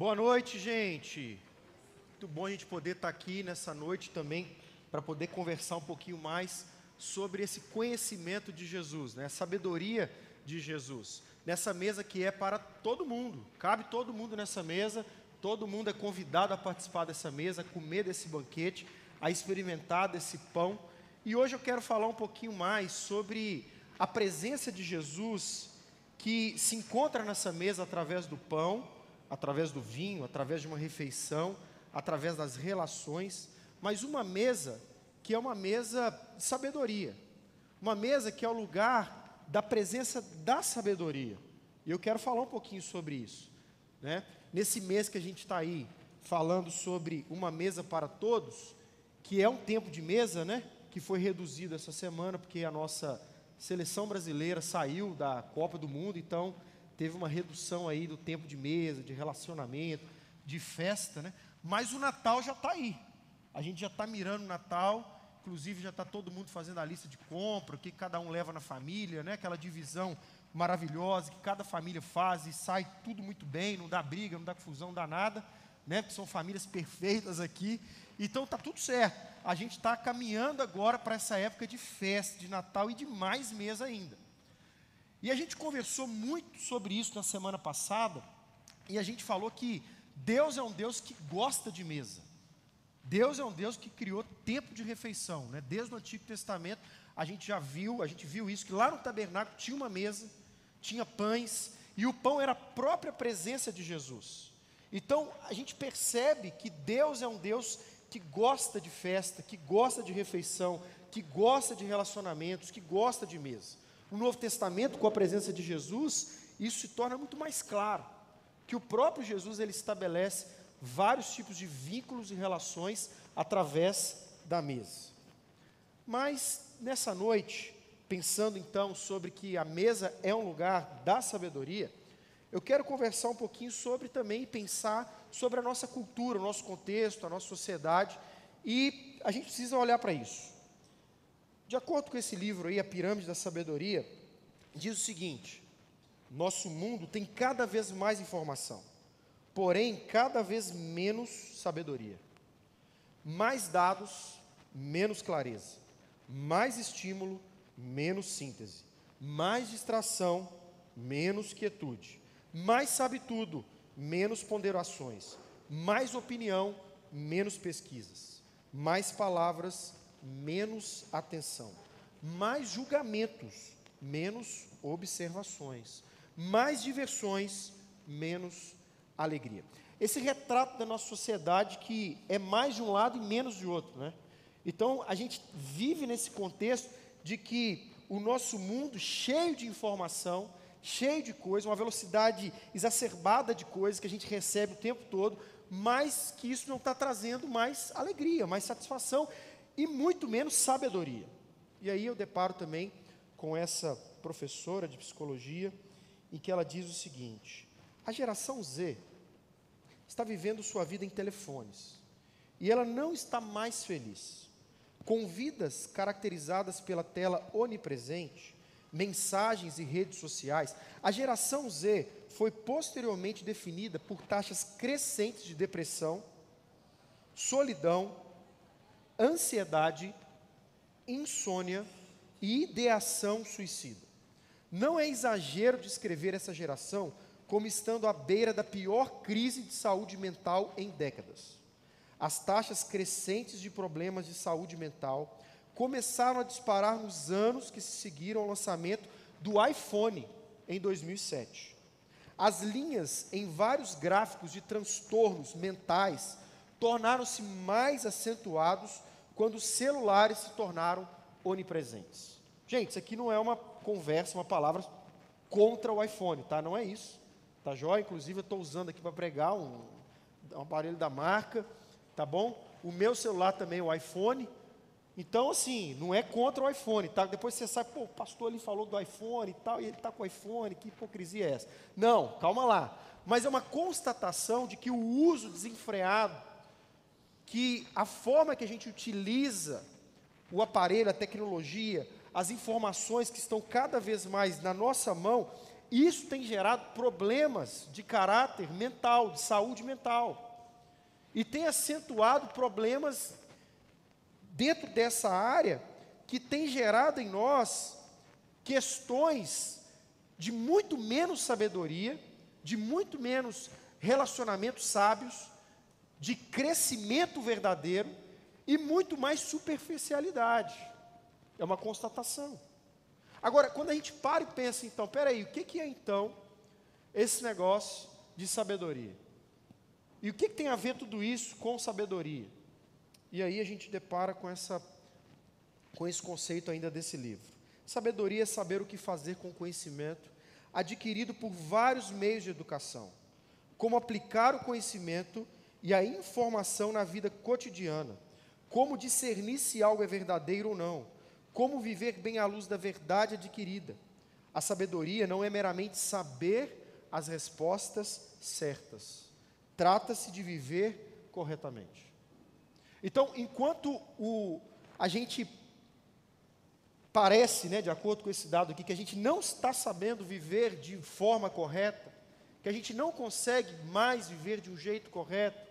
Boa noite, gente. Muito bom a gente poder estar aqui nessa noite também para poder conversar um pouquinho mais sobre esse conhecimento de Jesus, né? a sabedoria de Jesus. Nessa mesa que é para todo mundo, cabe todo mundo nessa mesa, todo mundo é convidado a participar dessa mesa, a comer desse banquete, a experimentar desse pão. E hoje eu quero falar um pouquinho mais sobre a presença de Jesus que se encontra nessa mesa através do pão, através do vinho, através de uma refeição, através das relações, mas uma mesa que é uma mesa de sabedoria, uma mesa que é o lugar da presença da sabedoria. E eu quero falar um pouquinho sobre isso. Né? Nesse mês que a gente está aí falando sobre uma mesa para todos, que é um tempo de mesa, né? que foi reduzido essa semana, porque a nossa seleção brasileira saiu da Copa do Mundo, então teve uma redução aí do tempo de mesa, de relacionamento, de festa, né? Mas o Natal já está aí. A gente já está mirando o Natal, inclusive já está todo mundo fazendo a lista de compra, o que cada um leva na família, né? Aquela divisão maravilhosa que cada família faz e sai tudo muito bem, não dá briga, não dá confusão, não dá nada, né? Porque são famílias perfeitas aqui. Então está tudo certo. A gente está caminhando agora para essa época de festa, de Natal e de mais mês ainda. E a gente conversou muito sobre isso na semana passada, e a gente falou que Deus é um Deus que gosta de mesa. Deus é um Deus que criou tempo de refeição, né? Desde o Antigo Testamento a gente já viu, a gente viu isso que lá no tabernáculo tinha uma mesa, tinha pães e o pão era a própria presença de Jesus. Então a gente percebe que Deus é um Deus que gosta de festa, que gosta de refeição, que gosta de relacionamentos, que gosta de mesa. O Novo Testamento, com a presença de Jesus, isso se torna muito mais claro, que o próprio Jesus ele estabelece vários tipos de vínculos e relações através da mesa. Mas nessa noite, pensando então sobre que a mesa é um lugar da sabedoria, eu quero conversar um pouquinho sobre também pensar sobre a nossa cultura, o nosso contexto, a nossa sociedade, e a gente precisa olhar para isso. De acordo com esse livro aí, A Pirâmide da Sabedoria, diz o seguinte: nosso mundo tem cada vez mais informação, porém cada vez menos sabedoria. Mais dados, menos clareza. Mais estímulo, menos síntese. Mais distração, menos quietude. Mais sabe tudo, menos ponderações. Mais opinião, menos pesquisas. Mais palavras, menos atenção. Mais julgamentos, menos observações. Mais diversões, menos alegria. Esse retrato da nossa sociedade que é mais de um lado e menos de outro, né? Então, a gente vive nesse contexto de que o nosso mundo cheio de informação, cheio de coisas, uma velocidade exacerbada de coisas que a gente recebe o tempo todo, mas que isso não está trazendo mais alegria, mais satisfação e muito menos sabedoria. E aí eu deparo também com essa professora de psicologia, em que ela diz o seguinte: a geração Z está vivendo sua vida em telefones e ela não está mais feliz. Com vidas caracterizadas pela tela onipresente, mensagens e redes sociais, a geração Z foi posteriormente definida por taxas crescentes de depressão, solidão, ansiedade, insônia e ideação suicida. Não é exagero descrever essa geração como estando à beira da pior crise de saúde mental em décadas. As taxas crescentes de problemas de saúde mental começaram a disparar nos anos que se seguiram ao lançamento do iPhone em 2007. As linhas em vários gráficos de transtornos mentais tornaram-se mais acentuados quando os celulares se tornaram onipresentes. Gente, isso aqui não é uma conversa, uma palavra contra o iPhone, tá? Não é isso. Tá jóia? Inclusive eu estou usando aqui para pregar um, um aparelho da marca, tá bom? O meu celular também, o iPhone, então, assim, não é contra o iPhone, tá? Depois você sabe, pô, o pastor ali falou do iPhone e tal, e ele está com o iPhone, que hipocrisia é essa? Não, calma lá. Mas é uma constatação de que o uso desenfreado, que a forma que a gente utiliza o aparelho, a tecnologia, as informações que estão cada vez mais na nossa mão, isso tem gerado problemas de caráter mental, de saúde mental. E tem acentuado problemas dentro dessa área que tem gerado em nós questões de muito menos sabedoria, de muito menos relacionamentos sábios, de crescimento verdadeiro e muito mais superficialidade. É uma constatação. Agora, quando a gente para e pensa, então, peraí, o que, que é então esse negócio de sabedoria? E o que, que tem a ver tudo isso com sabedoria? E aí a gente depara com, essa, com esse conceito ainda desse livro. Sabedoria é saber o que fazer com conhecimento adquirido por vários meios de educação, como aplicar o conhecimento e a informação na vida cotidiana, como discernir se algo é verdadeiro ou não, como viver bem à luz da verdade adquirida. A sabedoria não é meramente saber as respostas certas. Trata-se de viver corretamente. Então, enquanto o, a gente parece, né, de acordo com esse dado aqui, que a gente não está sabendo viver de forma correta, que a gente não consegue mais viver de um jeito correto,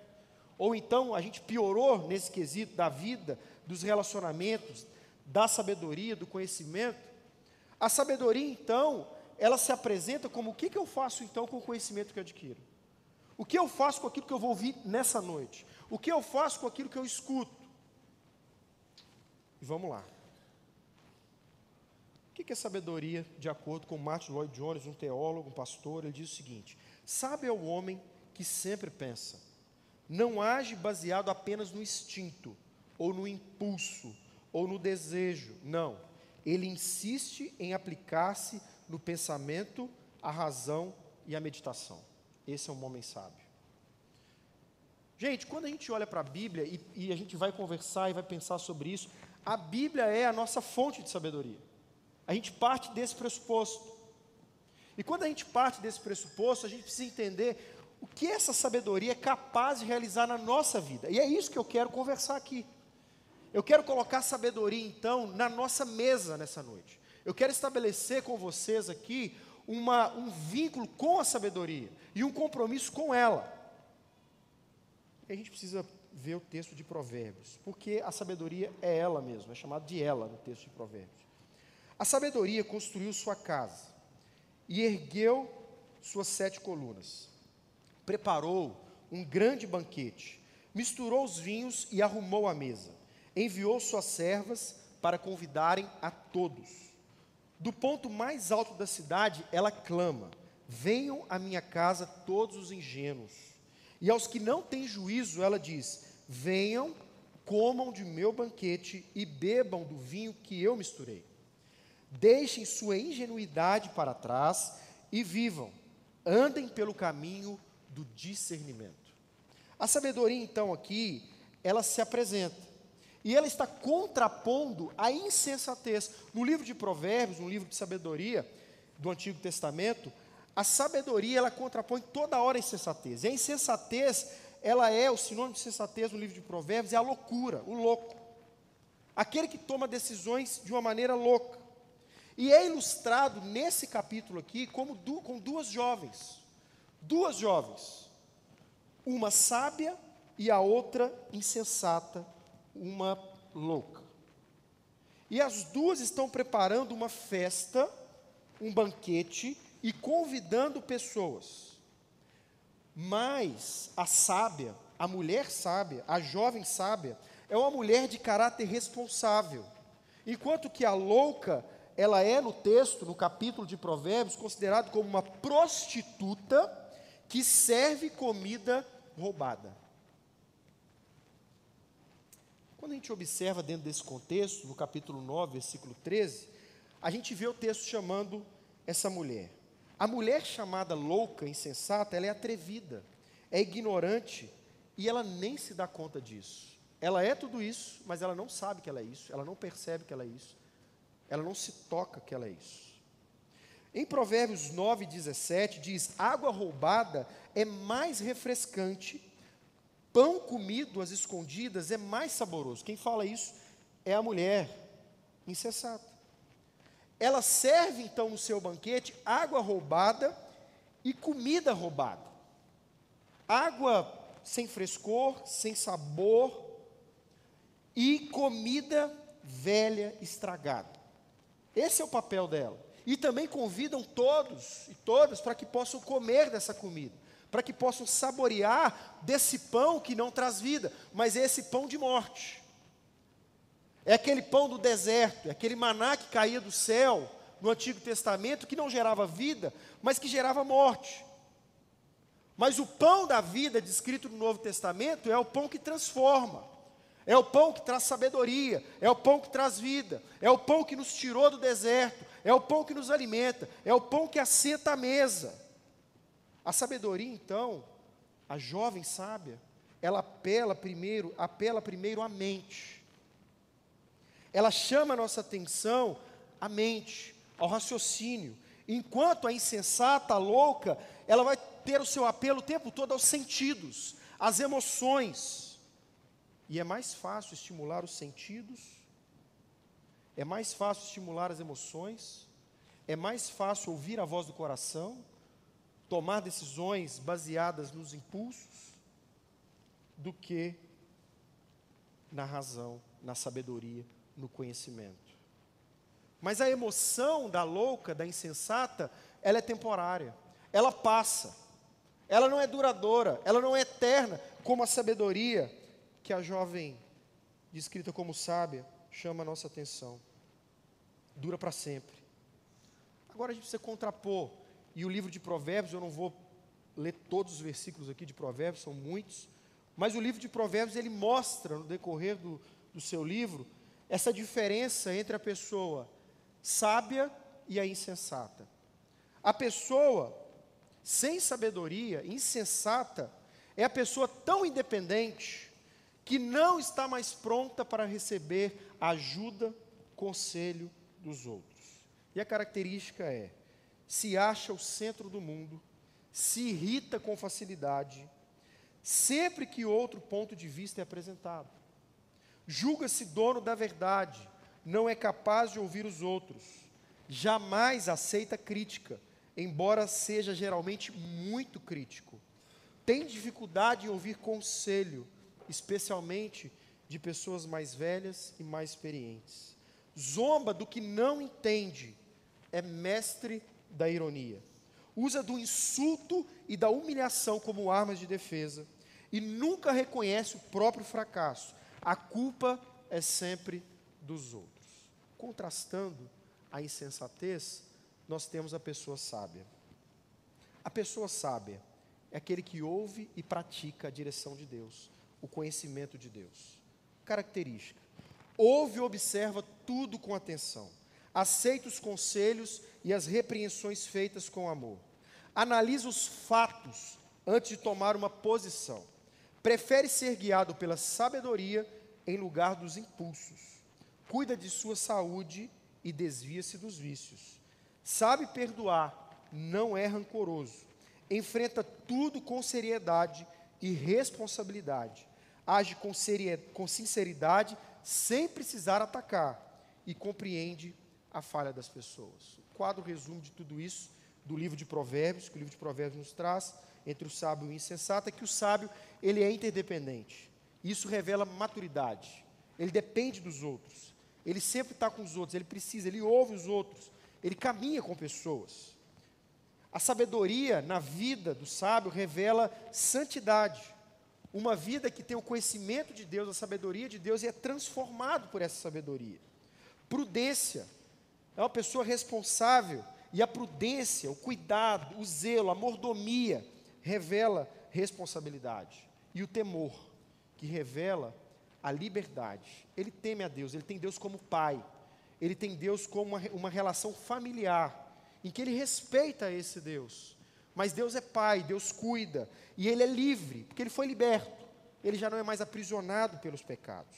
ou então a gente piorou nesse quesito da vida, dos relacionamentos, da sabedoria, do conhecimento. A sabedoria, então, ela se apresenta como o que, que eu faço então com o conhecimento que eu adquiro? O que eu faço com aquilo que eu vou ouvir nessa noite? O que eu faço com aquilo que eu escuto? E vamos lá. O que é sabedoria, de acordo com Martin Lloyd Jones, um teólogo, um pastor? Ele diz o seguinte: Sabe é o homem que sempre pensa, não age baseado apenas no instinto, ou no impulso, ou no desejo. Não. Ele insiste em aplicar-se no pensamento, a razão e a meditação. Esse é um homem sábio. Gente, quando a gente olha para a Bíblia e, e, a gente vai conversar e vai pensar sobre isso, a Bíblia é a nossa fonte de sabedoria. A gente parte desse pressuposto. E quando a gente parte desse pressuposto, a gente precisa entender o que essa sabedoria é capaz de realizar na nossa vida. E é isso que eu quero conversar aqui. Eu quero colocar sabedoria, então, na nossa mesa nessa noite. Eu quero estabelecer com vocês aqui uma, um vínculo com a sabedoria e um compromisso com ela. E a gente precisa ver o texto de Provérbios, porque a sabedoria é ela mesma, é chamado de ela no texto de Provérbios. A sabedoria construiu sua casa e ergueu suas sete colunas. Preparou um grande banquete, misturou os vinhos e arrumou a mesa enviou suas servas para convidarem a todos. Do ponto mais alto da cidade, ela clama: Venham à minha casa todos os ingênuos. E aos que não têm juízo, ela diz: Venham, comam de meu banquete e bebam do vinho que eu misturei. Deixem sua ingenuidade para trás e vivam, andem pelo caminho do discernimento. A sabedoria, então, aqui, ela se apresenta. E ela está contrapondo a insensatez. No livro de Provérbios, no livro de sabedoria do Antigo Testamento, a sabedoria ela contrapõe toda hora a insensatez. E a insensatez, ela é o sinônimo de insensatez no livro de Provérbios, é a loucura, o louco. Aquele que toma decisões de uma maneira louca. E é ilustrado nesse capítulo aqui como du com duas jovens. Duas jovens. Uma sábia e a outra insensata uma louca. E as duas estão preparando uma festa, um banquete e convidando pessoas. Mas a sábia, a mulher sábia, a jovem sábia, é uma mulher de caráter responsável. Enquanto que a louca, ela é no texto, no capítulo de Provérbios, considerada como uma prostituta que serve comida roubada. Quando a gente observa dentro desse contexto, no capítulo 9, versículo 13, a gente vê o texto chamando essa mulher. A mulher chamada louca, insensata, ela é atrevida, é ignorante e ela nem se dá conta disso. Ela é tudo isso, mas ela não sabe que ela é isso, ela não percebe que ela é isso, ela não se toca que ela é isso. Em Provérbios 9, 17, diz: água roubada é mais refrescante Pão comido às escondidas é mais saboroso. Quem fala isso é a mulher insensata. ela serve então no seu banquete água roubada e comida roubada. Água sem frescor, sem sabor e comida velha, estragada. Esse é o papel dela. E também convidam todos e todas para que possam comer dessa comida, para que possam saborear desse pão que não traz vida, mas é esse pão de morte. É aquele pão do deserto, é aquele maná que caía do céu no Antigo Testamento que não gerava vida, mas que gerava morte. Mas o pão da vida, descrito no Novo Testamento, é o pão que transforma, é o pão que traz sabedoria, é o pão que traz vida, é o pão que nos tirou do deserto, é o pão que nos alimenta, é o pão que assenta à mesa. A sabedoria, então, a jovem sábia, ela apela primeiro, apela primeiro à mente. Ela chama a nossa atenção à mente, ao raciocínio, enquanto a insensata, a louca, ela vai ter o seu apelo o tempo todo aos sentidos, às emoções. E é mais fácil estimular os sentidos, é mais fácil estimular as emoções, é mais fácil ouvir a voz do coração, tomar decisões baseadas nos impulsos, do que na razão, na sabedoria, no conhecimento. Mas a emoção da louca, da insensata, ela é temporária, ela passa. Ela não é duradoura, ela não é eterna, como a sabedoria que a jovem, descrita como sábia, chama a nossa atenção. Dura para sempre. Agora a gente precisa contrapor, e o livro de Provérbios, eu não vou ler todos os versículos aqui de Provérbios, são muitos, mas o livro de Provérbios ele mostra no decorrer do, do seu livro essa diferença entre a pessoa sábia e a insensata. A pessoa sem sabedoria, insensata, é a pessoa tão independente que não está mais pronta para receber ajuda, conselho dos outros. E a característica é: se acha o centro do mundo, se irrita com facilidade, sempre que outro ponto de vista é apresentado. Julga-se dono da verdade, não é capaz de ouvir os outros, jamais aceita crítica embora seja geralmente muito crítico. Tem dificuldade em ouvir conselho, especialmente de pessoas mais velhas e mais experientes. Zomba do que não entende, é mestre da ironia. Usa do insulto e da humilhação como armas de defesa e nunca reconhece o próprio fracasso. A culpa é sempre dos outros. Contrastando a insensatez, nós temos a pessoa sábia. A pessoa sábia é aquele que ouve e pratica a direção de Deus, o conhecimento de Deus. Característica: ouve e observa tudo com atenção, aceita os conselhos e as repreensões feitas com amor, analisa os fatos antes de tomar uma posição, prefere ser guiado pela sabedoria em lugar dos impulsos, cuida de sua saúde e desvia-se dos vícios. Sabe perdoar, não é rancoroso, enfrenta tudo com seriedade e responsabilidade, age com, com sinceridade, sem precisar atacar, e compreende a falha das pessoas. O quadro resumo de tudo isso do livro de Provérbios, que o livro de Provérbios nos traz, entre o sábio e o insensato, é que o sábio ele é interdependente. Isso revela maturidade. Ele depende dos outros. Ele sempre está com os outros. Ele precisa. Ele ouve os outros ele caminha com pessoas. A sabedoria na vida do sábio revela santidade. Uma vida que tem o conhecimento de Deus, a sabedoria de Deus e é transformado por essa sabedoria. Prudência. É uma pessoa responsável e a prudência, o cuidado, o zelo, a mordomia revela responsabilidade. E o temor, que revela a liberdade. Ele teme a Deus, ele tem Deus como pai ele tem Deus como uma, uma relação familiar, em que ele respeita esse Deus. Mas Deus é pai, Deus cuida, e ele é livre, porque ele foi liberto. Ele já não é mais aprisionado pelos pecados.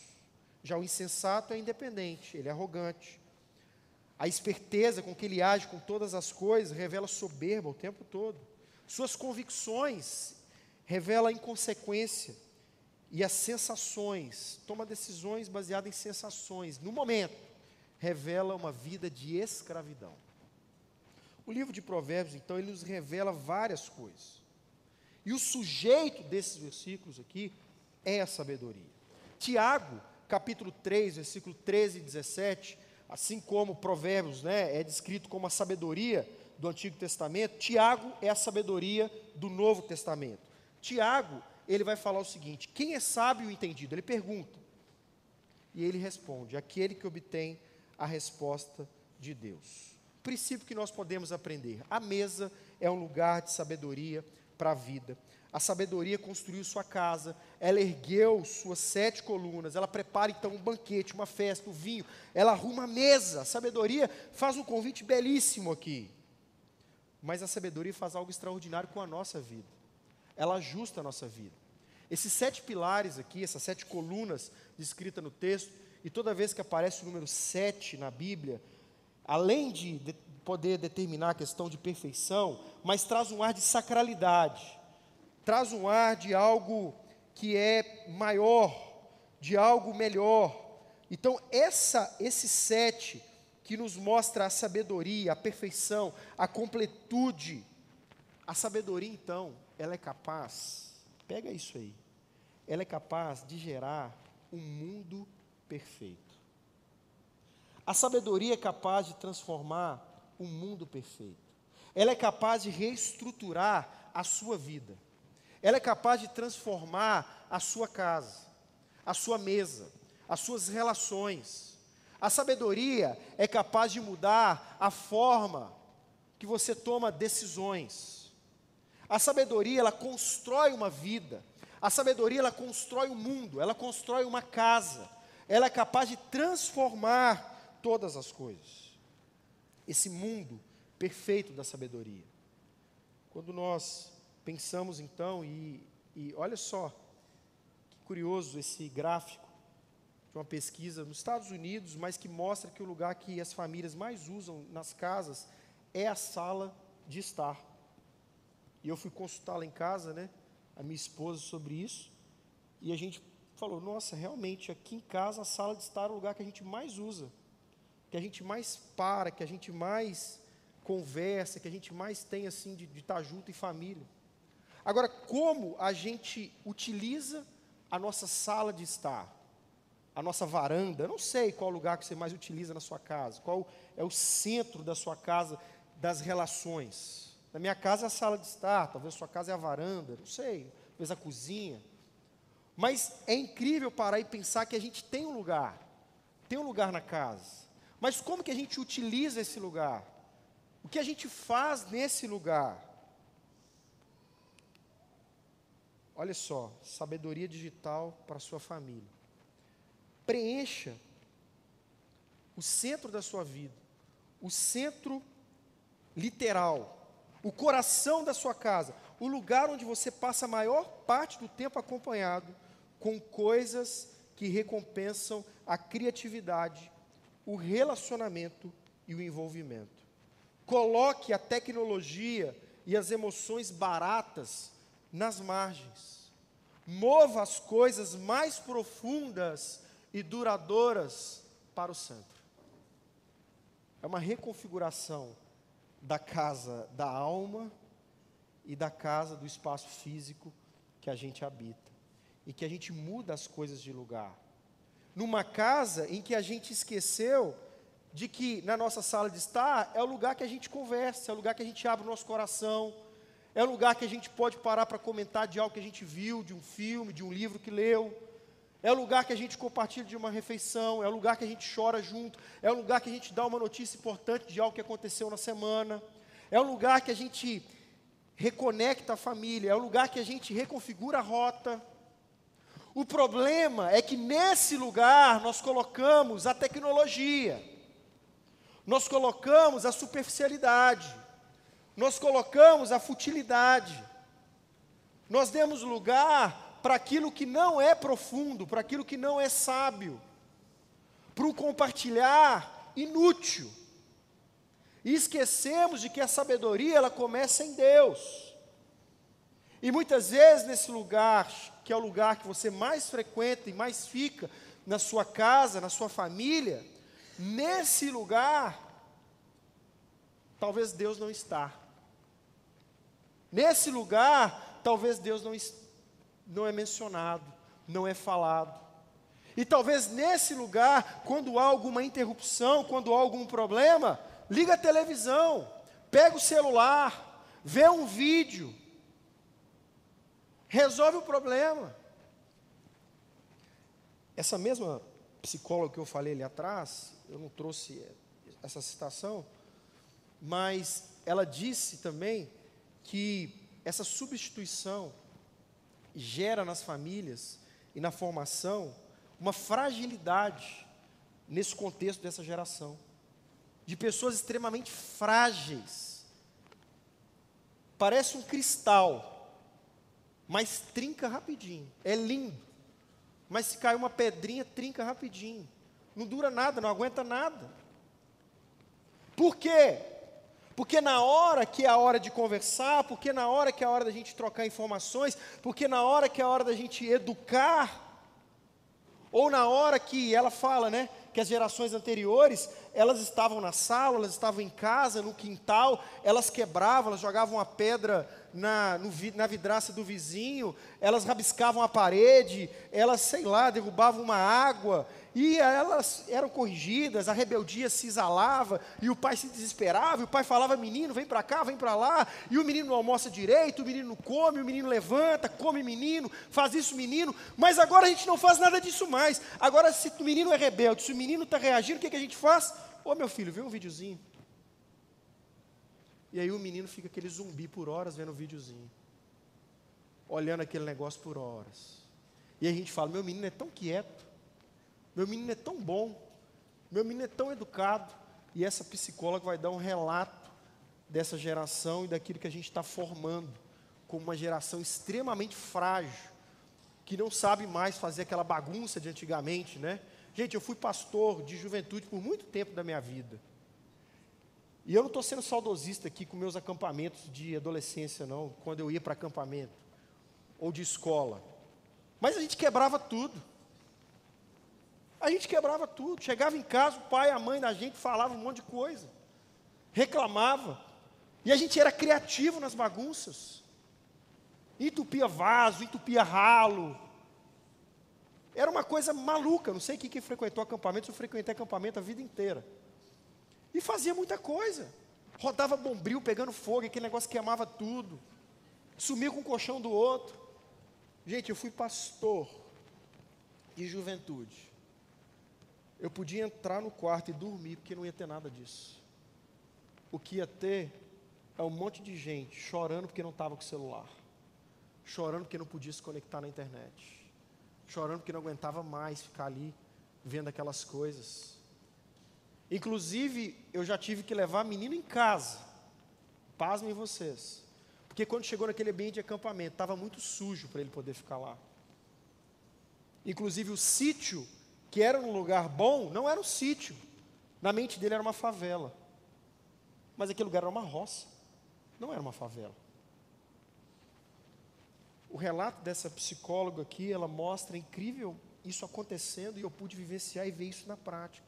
Já o insensato é independente, ele é arrogante. A esperteza com que ele age com todas as coisas revela soberba o tempo todo. Suas convicções revela inconsequência. E as sensações, toma decisões baseadas em sensações, no momento revela uma vida de escravidão. O livro de Provérbios, então, ele nos revela várias coisas. E o sujeito desses versículos aqui é a sabedoria. Tiago, capítulo 3, versículo 13 e 17, assim como Provérbios né, é descrito como a sabedoria do Antigo Testamento, Tiago é a sabedoria do Novo Testamento. Tiago, ele vai falar o seguinte: quem é sábio e entendido? Ele pergunta. E ele responde: aquele que obtém a resposta de Deus. Princípio que nós podemos aprender: a mesa é um lugar de sabedoria para a vida. A sabedoria construiu sua casa, ela ergueu suas sete colunas, ela prepara então um banquete, uma festa, o um vinho, ela arruma a mesa. A sabedoria faz um convite belíssimo aqui. Mas a sabedoria faz algo extraordinário com a nossa vida. Ela ajusta a nossa vida. Esses sete pilares aqui, essas sete colunas descritas no texto, e toda vez que aparece o número sete na Bíblia, além de, de poder determinar a questão de perfeição, mas traz um ar de sacralidade, traz um ar de algo que é maior, de algo melhor. Então, essa, esse sete que nos mostra a sabedoria, a perfeição, a completude, a sabedoria, então, ela é capaz, pega isso aí, ela é capaz de gerar um mundo perfeito. A sabedoria é capaz de transformar um mundo perfeito. Ela é capaz de reestruturar a sua vida. Ela é capaz de transformar a sua casa, a sua mesa, as suas relações. A sabedoria é capaz de mudar a forma que você toma decisões. A sabedoria, ela constrói uma vida. A sabedoria, ela constrói um mundo, ela constrói uma casa. Ela é capaz de transformar todas as coisas. Esse mundo perfeito da sabedoria. Quando nós pensamos então, e, e olha só, que curioso esse gráfico de uma pesquisa nos Estados Unidos, mas que mostra que o lugar que as famílias mais usam nas casas é a sala de estar. E eu fui consultá-la em casa, né, a minha esposa sobre isso, e a gente falou: nossa, realmente aqui em casa a sala de estar é o lugar que a gente mais usa que a gente mais para, que a gente mais conversa, que a gente mais tem assim de, de estar junto em família. Agora, como a gente utiliza a nossa sala de estar, a nossa varanda, eu não sei qual lugar que você mais utiliza na sua casa, qual é o centro da sua casa das relações. Na minha casa é a sala de estar, talvez a sua casa é a varanda, não sei, talvez a cozinha. Mas é incrível parar e pensar que a gente tem um lugar, tem um lugar na casa. Mas como que a gente utiliza esse lugar? O que a gente faz nesse lugar? Olha só, sabedoria digital para sua família. Preencha o centro da sua vida, o centro literal, o coração da sua casa, o lugar onde você passa a maior parte do tempo acompanhado com coisas que recompensam a criatividade, o relacionamento e o envolvimento. Coloque a tecnologia e as emoções baratas nas margens. Mova as coisas mais profundas e duradouras para o centro. É uma reconfiguração da casa da alma e da casa do espaço físico que a gente habita. E que a gente muda as coisas de lugar numa casa em que a gente esqueceu de que na nossa sala de estar é o lugar que a gente conversa, é o lugar que a gente abre o nosso coração, é o lugar que a gente pode parar para comentar de algo que a gente viu, de um filme, de um livro que leu. É o lugar que a gente compartilha de uma refeição, é o lugar que a gente chora junto, é o lugar que a gente dá uma notícia importante de algo que aconteceu na semana, é o lugar que a gente reconecta a família, é o lugar que a gente reconfigura a rota, o problema é que nesse lugar nós colocamos a tecnologia, nós colocamos a superficialidade, nós colocamos a futilidade, nós demos lugar para aquilo que não é profundo, para aquilo que não é sábio, para o compartilhar inútil. E esquecemos de que a sabedoria ela começa em Deus. E muitas vezes nesse lugar que é o lugar que você mais frequenta e mais fica na sua casa, na sua família, nesse lugar, talvez Deus não está. Nesse lugar, talvez Deus não, não é mencionado, não é falado. E talvez nesse lugar, quando há alguma interrupção, quando há algum problema, liga a televisão, pega o celular, vê um vídeo, resolve o problema. Essa mesma psicóloga que eu falei ali atrás, eu não trouxe essa citação, mas ela disse também que essa substituição gera nas famílias e na formação uma fragilidade nesse contexto dessa geração, de pessoas extremamente frágeis. Parece um cristal, mas trinca rapidinho. É lindo, mas se cai uma pedrinha, trinca rapidinho. Não dura nada, não aguenta nada. Por quê? Porque na hora que é a hora de conversar, porque na hora que é a hora da gente trocar informações, porque na hora que é a hora da gente educar, ou na hora que ela fala, né, que as gerações anteriores, elas estavam na sala, elas estavam em casa, no quintal, elas quebravam, elas jogavam a pedra na, no, na vidraça do vizinho, elas rabiscavam a parede, elas, sei lá, derrubavam uma água, e elas eram corrigidas, a rebeldia se exalava, e o pai se desesperava, e o pai falava: menino, vem para cá, vem para lá, e o menino não almoça direito, o menino come, o menino levanta, come menino, faz isso menino, mas agora a gente não faz nada disso mais. Agora, se o menino é rebelde, se o menino está reagindo, o que, que a gente faz? Ô meu filho, vê um videozinho. E aí o menino fica aquele zumbi por horas vendo o videozinho, olhando aquele negócio por horas. E a gente fala: meu menino é tão quieto meu menino é tão bom, meu menino é tão educado. E essa psicóloga vai dar um relato dessa geração e daquilo que a gente está formando como uma geração extremamente frágil, que não sabe mais fazer aquela bagunça de antigamente, né? Gente, eu fui pastor de juventude por muito tempo da minha vida. E eu não estou sendo saudosista aqui com meus acampamentos de adolescência, não, quando eu ia para acampamento, ou de escola. Mas a gente quebrava tudo. A gente quebrava tudo. Chegava em casa, o pai e a mãe da gente falavam um monte de coisa. Reclamava. E a gente era criativo nas bagunças. Entupia vaso, entupia ralo. Era uma coisa maluca. Não sei quem que frequentou acampamento, eu frequentei acampamento a vida inteira. E fazia muita coisa. Rodava bombril pegando fogo, aquele negócio queimava tudo. Sumia com o colchão do outro. Gente, eu fui pastor de juventude eu podia entrar no quarto e dormir, porque não ia ter nada disso. O que ia ter é um monte de gente chorando porque não estava com o celular, chorando porque não podia se conectar na internet, chorando porque não aguentava mais ficar ali vendo aquelas coisas. Inclusive, eu já tive que levar menino em casa. Pasmem vocês. Porque quando chegou naquele ambiente de acampamento, estava muito sujo para ele poder ficar lá. Inclusive, o sítio que era um lugar bom, não era um sítio. Na mente dele era uma favela. Mas aquele lugar era uma roça, não era uma favela. O relato dessa psicóloga aqui, ela mostra incrível isso acontecendo e eu pude vivenciar e ver isso na prática.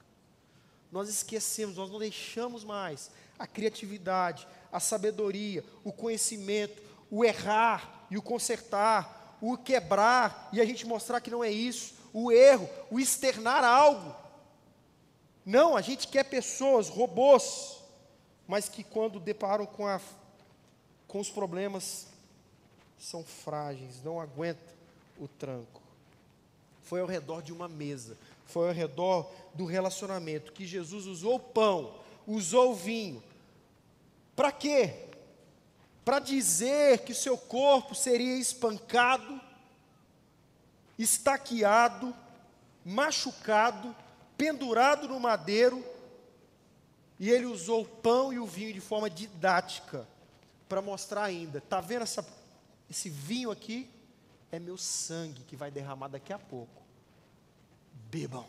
Nós esquecemos, nós não deixamos mais a criatividade, a sabedoria, o conhecimento, o errar e o consertar, o quebrar e a gente mostrar que não é isso, o erro, o externar algo. Não, a gente quer pessoas, robôs, mas que quando deparam com, a, com os problemas são frágeis, não aguentam o tranco. Foi ao redor de uma mesa, foi ao redor do relacionamento que Jesus usou pão, usou vinho. Para quê? Para dizer que seu corpo seria espancado estaqueado, machucado, pendurado no madeiro, e ele usou o pão e o vinho de forma didática para mostrar ainda. Está vendo essa, esse vinho aqui? É meu sangue que vai derramar daqui a pouco. Bebam.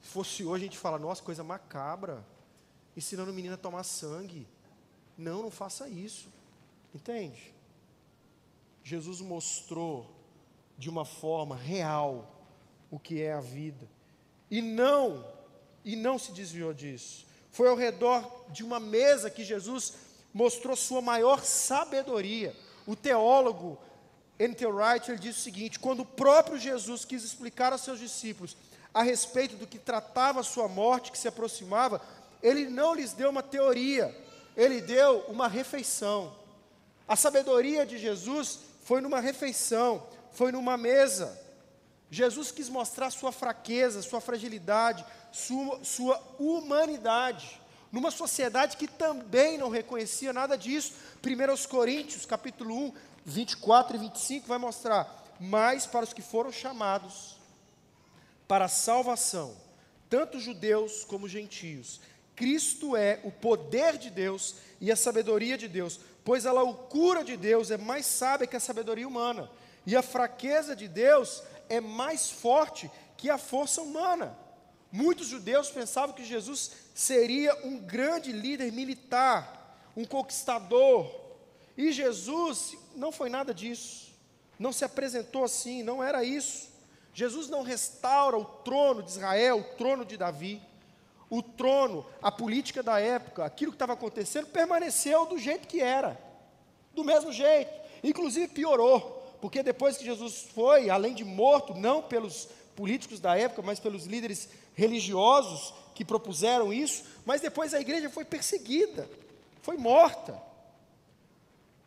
Se fosse hoje a gente fala, nossa, coisa macabra, ensinando o menino a tomar sangue. Não, não faça isso. Entende? Jesus mostrou de uma forma real o que é a vida. E não e não se desviou disso. Foi ao redor de uma mesa que Jesus mostrou sua maior sabedoria. O teólogo N.T. Wright ele diz o seguinte: quando o próprio Jesus quis explicar aos seus discípulos a respeito do que tratava a sua morte que se aproximava, ele não lhes deu uma teoria, ele deu uma refeição. A sabedoria de Jesus foi numa refeição, foi numa mesa. Jesus quis mostrar sua fraqueza, sua fragilidade, sua, sua humanidade, numa sociedade que também não reconhecia nada disso. 1 Coríntios, capítulo 1, 24 e 25 vai mostrar, mas para os que foram chamados para a salvação, tanto judeus como gentios, Cristo é o poder de Deus e a sabedoria de Deus, pois a loucura de Deus é mais sábia que a sabedoria humana, e a fraqueza de Deus é mais forte que a força humana. Muitos judeus pensavam que Jesus seria um grande líder militar, um conquistador, e Jesus não foi nada disso, não se apresentou assim, não era isso. Jesus não restaura o trono de Israel, o trono de Davi. O trono, a política da época, aquilo que estava acontecendo, permaneceu do jeito que era, do mesmo jeito, inclusive piorou, porque depois que Jesus foi, além de morto, não pelos políticos da época, mas pelos líderes religiosos que propuseram isso, mas depois a igreja foi perseguida, foi morta.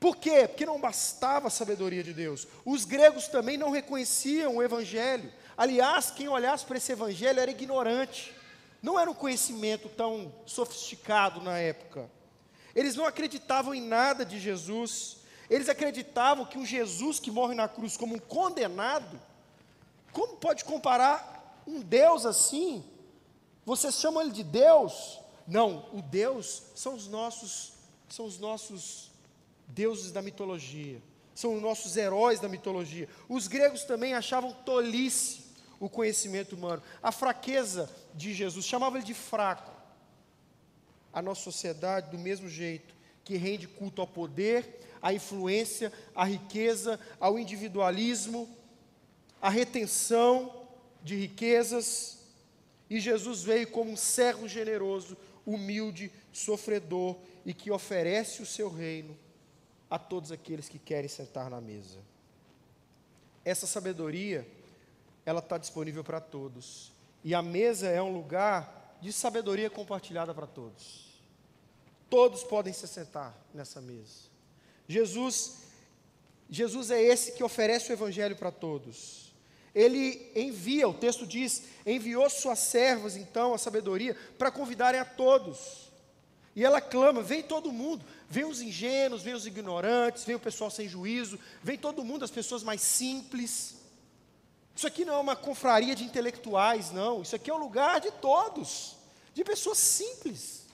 Por quê? Porque não bastava a sabedoria de Deus. Os gregos também não reconheciam o evangelho. Aliás, quem olhasse para esse evangelho era ignorante não era um conhecimento tão sofisticado na época. Eles não acreditavam em nada de Jesus. Eles acreditavam que um Jesus que morre na cruz como um condenado, como pode comparar um Deus assim? Vocês chamam ele de Deus? Não, o Deus são os nossos, são os nossos deuses da mitologia, são os nossos heróis da mitologia. Os gregos também achavam tolice o conhecimento humano, a fraqueza de Jesus, chamava ele de fraco. A nossa sociedade, do mesmo jeito, que rende culto ao poder, à influência, à riqueza, ao individualismo, à retenção de riquezas, e Jesus veio como um servo generoso, humilde, sofredor e que oferece o seu reino a todos aqueles que querem sentar na mesa. Essa sabedoria ela está disponível para todos. E a mesa é um lugar de sabedoria compartilhada para todos. Todos podem se sentar nessa mesa. Jesus, Jesus é esse que oferece o evangelho para todos. Ele envia, o texto diz, enviou suas servas, então, a sabedoria, para convidarem a todos. E ela clama: vem todo mundo, vem os ingênuos, vem os ignorantes, vem o pessoal sem juízo, vem todo mundo, as pessoas mais simples. Isso aqui não é uma confraria de intelectuais, não. Isso aqui é um lugar de todos, de pessoas simples,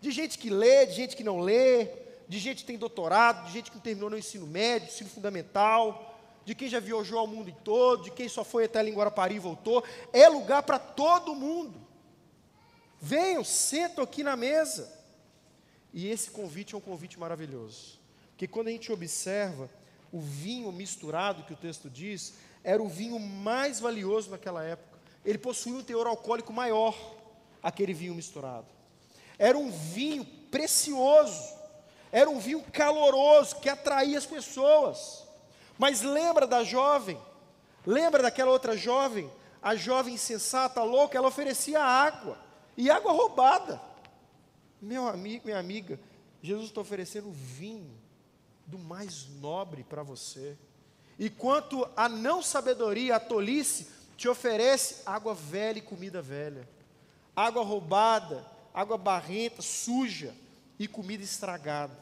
de gente que lê, de gente que não lê, de gente que tem doutorado, de gente que terminou no ensino médio, ensino fundamental, de quem já viajou ao mundo todo, de quem só foi até Linguarapari e voltou. É lugar para todo mundo. Venham, sentam aqui na mesa. E esse convite é um convite maravilhoso. Porque quando a gente observa o vinho misturado que o texto diz, era o vinho mais valioso naquela época. Ele possuía um teor alcoólico maior, aquele vinho misturado. Era um vinho precioso, era um vinho caloroso que atraía as pessoas. Mas lembra da jovem? Lembra daquela outra jovem? A jovem insensata, louca, ela oferecia água, e água roubada. Meu amigo, minha amiga, Jesus está oferecendo vinho do mais nobre para você. E quanto a não sabedoria, a tolice, te oferece água velha e comida velha, água roubada, água barrenta, suja e comida estragada.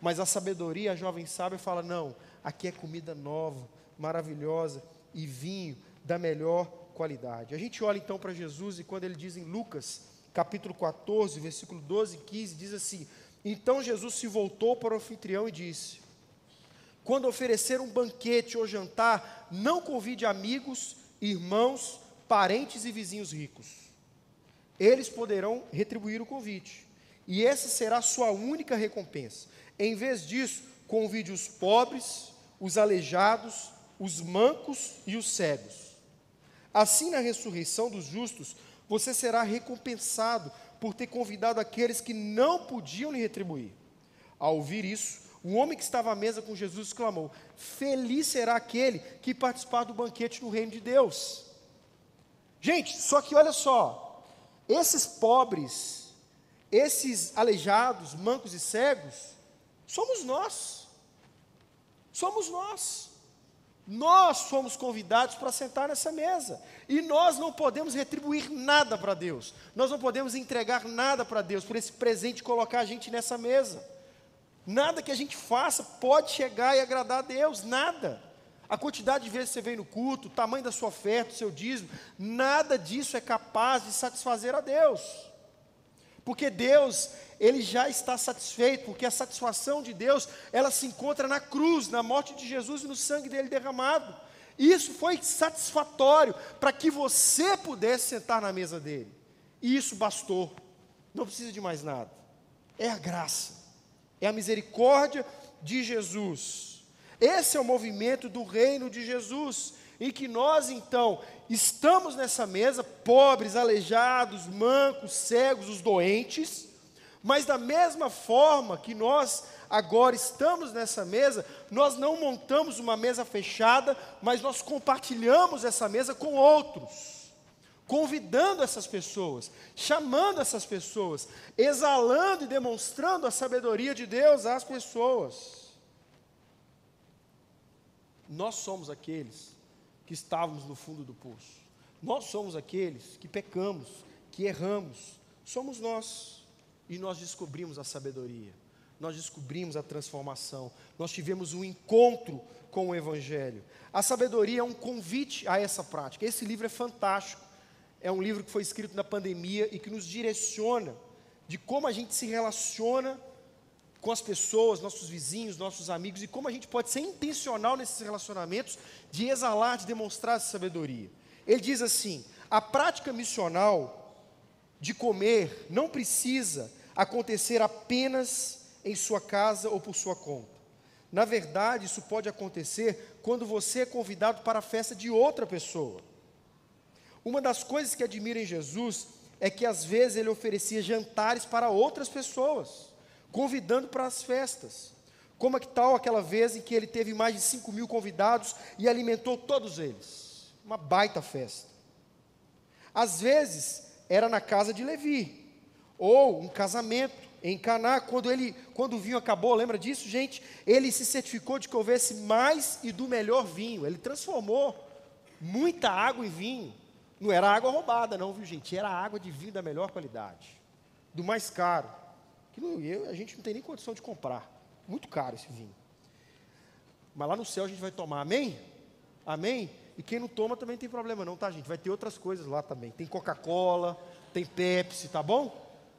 Mas a sabedoria, a jovem sábia fala: não, aqui é comida nova, maravilhosa e vinho da melhor qualidade. A gente olha então para Jesus e quando ele diz em Lucas, capítulo 14, versículo 12 e 15, diz assim: Então Jesus se voltou para o anfitrião e disse: quando oferecer um banquete ou jantar, não convide amigos, irmãos, parentes e vizinhos ricos. Eles poderão retribuir o convite. E essa será a sua única recompensa. Em vez disso, convide os pobres, os aleijados, os mancos e os cegos. Assim, na ressurreição dos justos, você será recompensado por ter convidado aqueles que não podiam lhe retribuir. Ao ouvir isso, o homem que estava à mesa com Jesus exclamou: Feliz será aquele que participar do banquete no reino de Deus. Gente, só que olha só, esses pobres, esses aleijados, mancos e cegos, somos nós. Somos nós. Nós fomos convidados para sentar nessa mesa. E nós não podemos retribuir nada para Deus. Nós não podemos entregar nada para Deus por esse presente colocar a gente nessa mesa. Nada que a gente faça pode chegar e agradar a Deus, nada. A quantidade de vezes que você vem no culto, o tamanho da sua oferta, o seu dízimo, nada disso é capaz de satisfazer a Deus. Porque Deus, Ele já está satisfeito, porque a satisfação de Deus, ela se encontra na cruz, na morte de Jesus e no sangue dele derramado. Isso foi satisfatório para que você pudesse sentar na mesa dele. E isso bastou. Não precisa de mais nada. É a graça, é a misericórdia de Jesus. Esse é o movimento do reino de Jesus, em que nós então estamos nessa mesa, pobres, aleijados, mancos, cegos, os doentes, mas da mesma forma que nós agora estamos nessa mesa, nós não montamos uma mesa fechada, mas nós compartilhamos essa mesa com outros, convidando essas pessoas, chamando essas pessoas, exalando e demonstrando a sabedoria de Deus às pessoas. Nós somos aqueles que estávamos no fundo do poço. Nós somos aqueles que pecamos, que erramos. Somos nós. E nós descobrimos a sabedoria. Nós descobrimos a transformação. Nós tivemos um encontro com o Evangelho. A sabedoria é um convite a essa prática. Esse livro é fantástico. É um livro que foi escrito na pandemia e que nos direciona de como a gente se relaciona com as pessoas, nossos vizinhos, nossos amigos, e como a gente pode ser intencional nesses relacionamentos, de exalar, de demonstrar essa sabedoria. Ele diz assim: a prática missional de comer não precisa acontecer apenas em sua casa ou por sua conta. Na verdade, isso pode acontecer quando você é convidado para a festa de outra pessoa. Uma das coisas que admiro em Jesus é que às vezes ele oferecia jantares para outras pessoas convidando para as festas. Como é que tal aquela vez em que ele teve mais de 5 mil convidados e alimentou todos eles? Uma baita festa. Às vezes era na casa de Levi, ou um casamento em Caná, quando ele, quando o vinho acabou, lembra disso, gente? Ele se certificou de que houvesse mais e do melhor vinho. Ele transformou muita água em vinho. Não era água roubada, não, viu, gente? Era água de vinho da melhor qualidade, do mais caro que não, eu, a gente não tem nem condição de comprar. Muito caro esse vinho. Mas lá no céu a gente vai tomar, amém? Amém? E quem não toma também tem problema não, tá gente? Vai ter outras coisas lá também. Tem Coca-Cola, tem Pepsi, tá bom?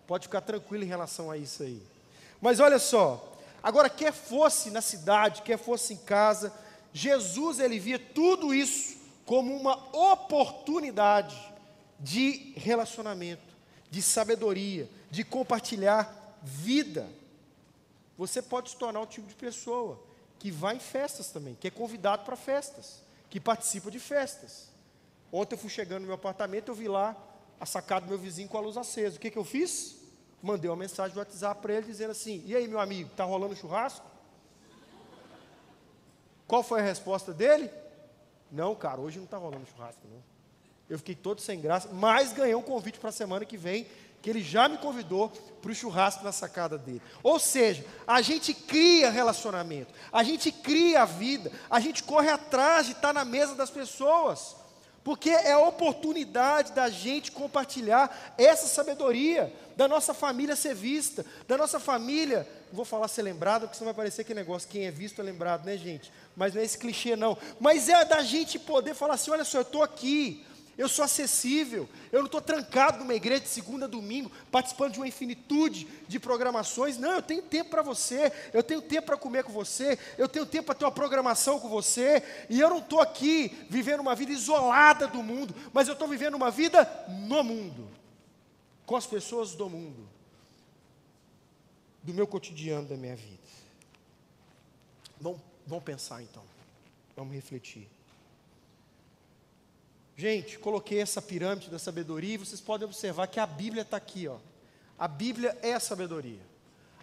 Pode ficar tranquilo em relação a isso aí. Mas olha só, agora quer fosse na cidade, quer fosse em casa, Jesus ele via tudo isso como uma oportunidade de relacionamento, de sabedoria, de compartilhar vida. Você pode se tornar o tipo de pessoa que vai em festas também, que é convidado para festas, que participa de festas. Ontem eu fui chegando no meu apartamento, eu vi lá a sacada do meu vizinho com a luz acesa. O que, que eu fiz? Mandei uma mensagem no WhatsApp para ele dizendo assim: E aí, meu amigo, está rolando churrasco? Qual foi a resposta dele? Não, cara, hoje não está rolando churrasco, não. Eu fiquei todo sem graça, mas ganhei um convite para a semana que vem que ele já me convidou para o churrasco na sacada dele. Ou seja, a gente cria relacionamento, a gente cria a vida, a gente corre atrás de estar na mesa das pessoas, porque é a oportunidade da gente compartilhar essa sabedoria, da nossa família ser vista, da nossa família, vou falar ser lembrada, porque senão vai parecer que negócio, quem é visto é lembrado, né, gente? Mas não é esse clichê, não. Mas é da gente poder falar assim: olha só, eu estou aqui, eu sou acessível. Eu não estou trancado numa igreja de segunda a domingo, participando de uma infinitude de programações. Não, eu tenho tempo para você. Eu tenho tempo para comer com você. Eu tenho tempo para ter uma programação com você. E eu não estou aqui vivendo uma vida isolada do mundo, mas eu estou vivendo uma vida no mundo, com as pessoas do mundo, do meu cotidiano, da minha vida. Vamos, vamos pensar então. Vamos refletir. Gente, coloquei essa pirâmide da sabedoria e vocês podem observar que a Bíblia está aqui, ó. A Bíblia é a sabedoria.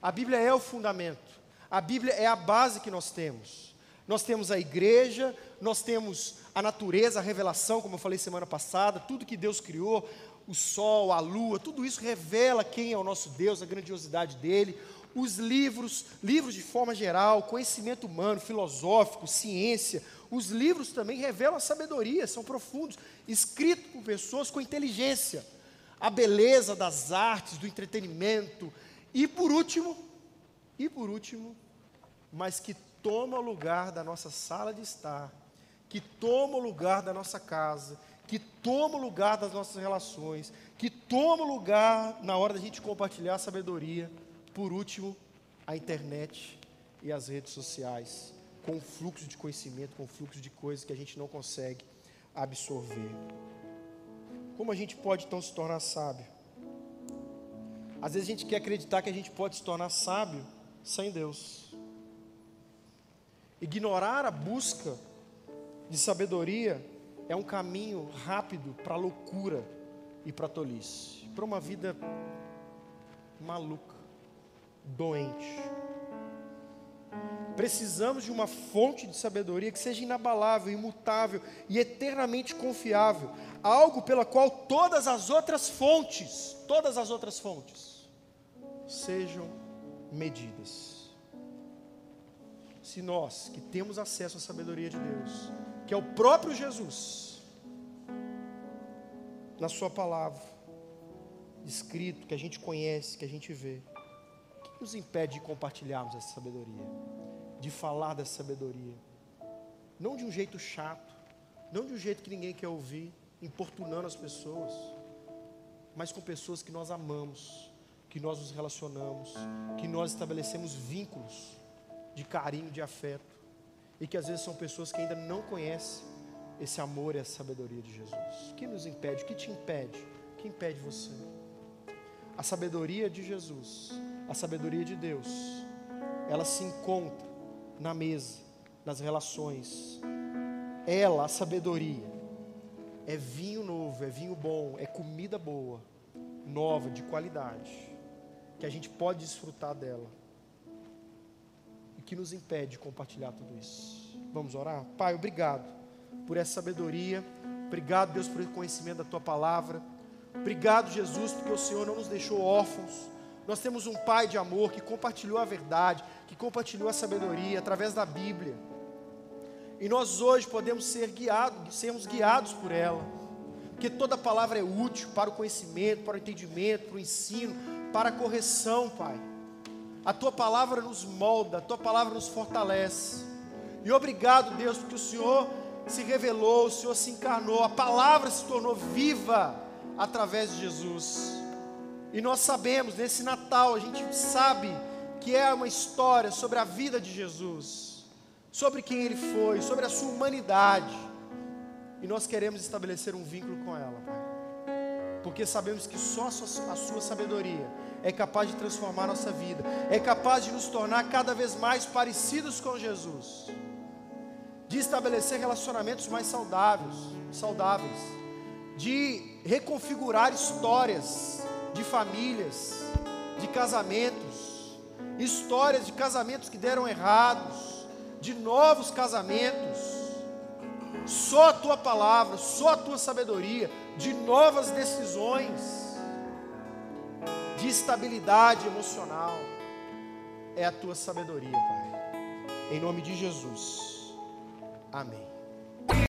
A Bíblia é o fundamento. A Bíblia é a base que nós temos. Nós temos a igreja, nós temos a natureza, a revelação, como eu falei semana passada, tudo que Deus criou, o sol, a lua, tudo isso revela quem é o nosso Deus, a grandiosidade dele. Os livros, livros de forma geral, conhecimento humano, filosófico, ciência, os livros também revelam a sabedoria, são profundos, escritos por pessoas com inteligência, a beleza das artes, do entretenimento. E por último, e por último, mas que toma o lugar da nossa sala de estar, que toma o lugar da nossa casa, que toma o lugar das nossas relações, que toma o lugar na hora da gente compartilhar a sabedoria. Por último, a internet e as redes sociais, com fluxo de conhecimento, com fluxo de coisas que a gente não consegue absorver. Como a gente pode então se tornar sábio? Às vezes a gente quer acreditar que a gente pode se tornar sábio sem Deus. Ignorar a busca de sabedoria é um caminho rápido para a loucura e para a tolice, para uma vida maluca, doente. Precisamos de uma fonte de sabedoria que seja inabalável, imutável e eternamente confiável, algo pela qual todas as outras fontes, todas as outras fontes, sejam medidas. Se nós que temos acesso à sabedoria de Deus, que é o próprio Jesus, na Sua palavra, escrito, que a gente conhece, que a gente vê. O que nos impede de compartilharmos essa sabedoria? De falar dessa sabedoria? Não de um jeito chato, não de um jeito que ninguém quer ouvir, importunando as pessoas, mas com pessoas que nós amamos, que nós nos relacionamos, que nós estabelecemos vínculos de carinho, de afeto e que às vezes são pessoas que ainda não conhecem esse amor e essa sabedoria de Jesus. O que nos impede? O que te impede? O que impede você? A sabedoria de Jesus, a sabedoria de Deus, ela se encontra na mesa, nas relações. Ela, a sabedoria, é vinho novo, é vinho bom, é comida boa, nova, de qualidade, que a gente pode desfrutar dela que nos impede de compartilhar tudo isso. Vamos orar? Pai, obrigado por essa sabedoria. Obrigado, Deus, esse conhecimento da tua palavra. Obrigado, Jesus, porque o Senhor não nos deixou órfãos. Nós temos um Pai de amor que compartilhou a verdade, que compartilhou a sabedoria através da Bíblia. E nós hoje podemos ser guiados, sermos guiados por ela. Porque toda palavra é útil para o conhecimento, para o entendimento, para o ensino, para a correção, Pai. A tua palavra nos molda, a tua palavra nos fortalece. E obrigado, Deus, porque o Senhor se revelou, o Senhor se encarnou, a palavra se tornou viva através de Jesus. E nós sabemos, nesse Natal, a gente sabe que é uma história sobre a vida de Jesus, sobre quem ele foi, sobre a sua humanidade. E nós queremos estabelecer um vínculo com ela, Pai. Porque sabemos que só a sua, a sua sabedoria é capaz de transformar nossa vida, é capaz de nos tornar cada vez mais parecidos com Jesus, de estabelecer relacionamentos mais saudáveis, saudáveis, de reconfigurar histórias de famílias, de casamentos, histórias de casamentos que deram errados, de novos casamentos. Só a tua palavra, só a tua sabedoria, de novas decisões de estabilidade emocional, é a tua sabedoria, Pai. Em nome de Jesus. Amém.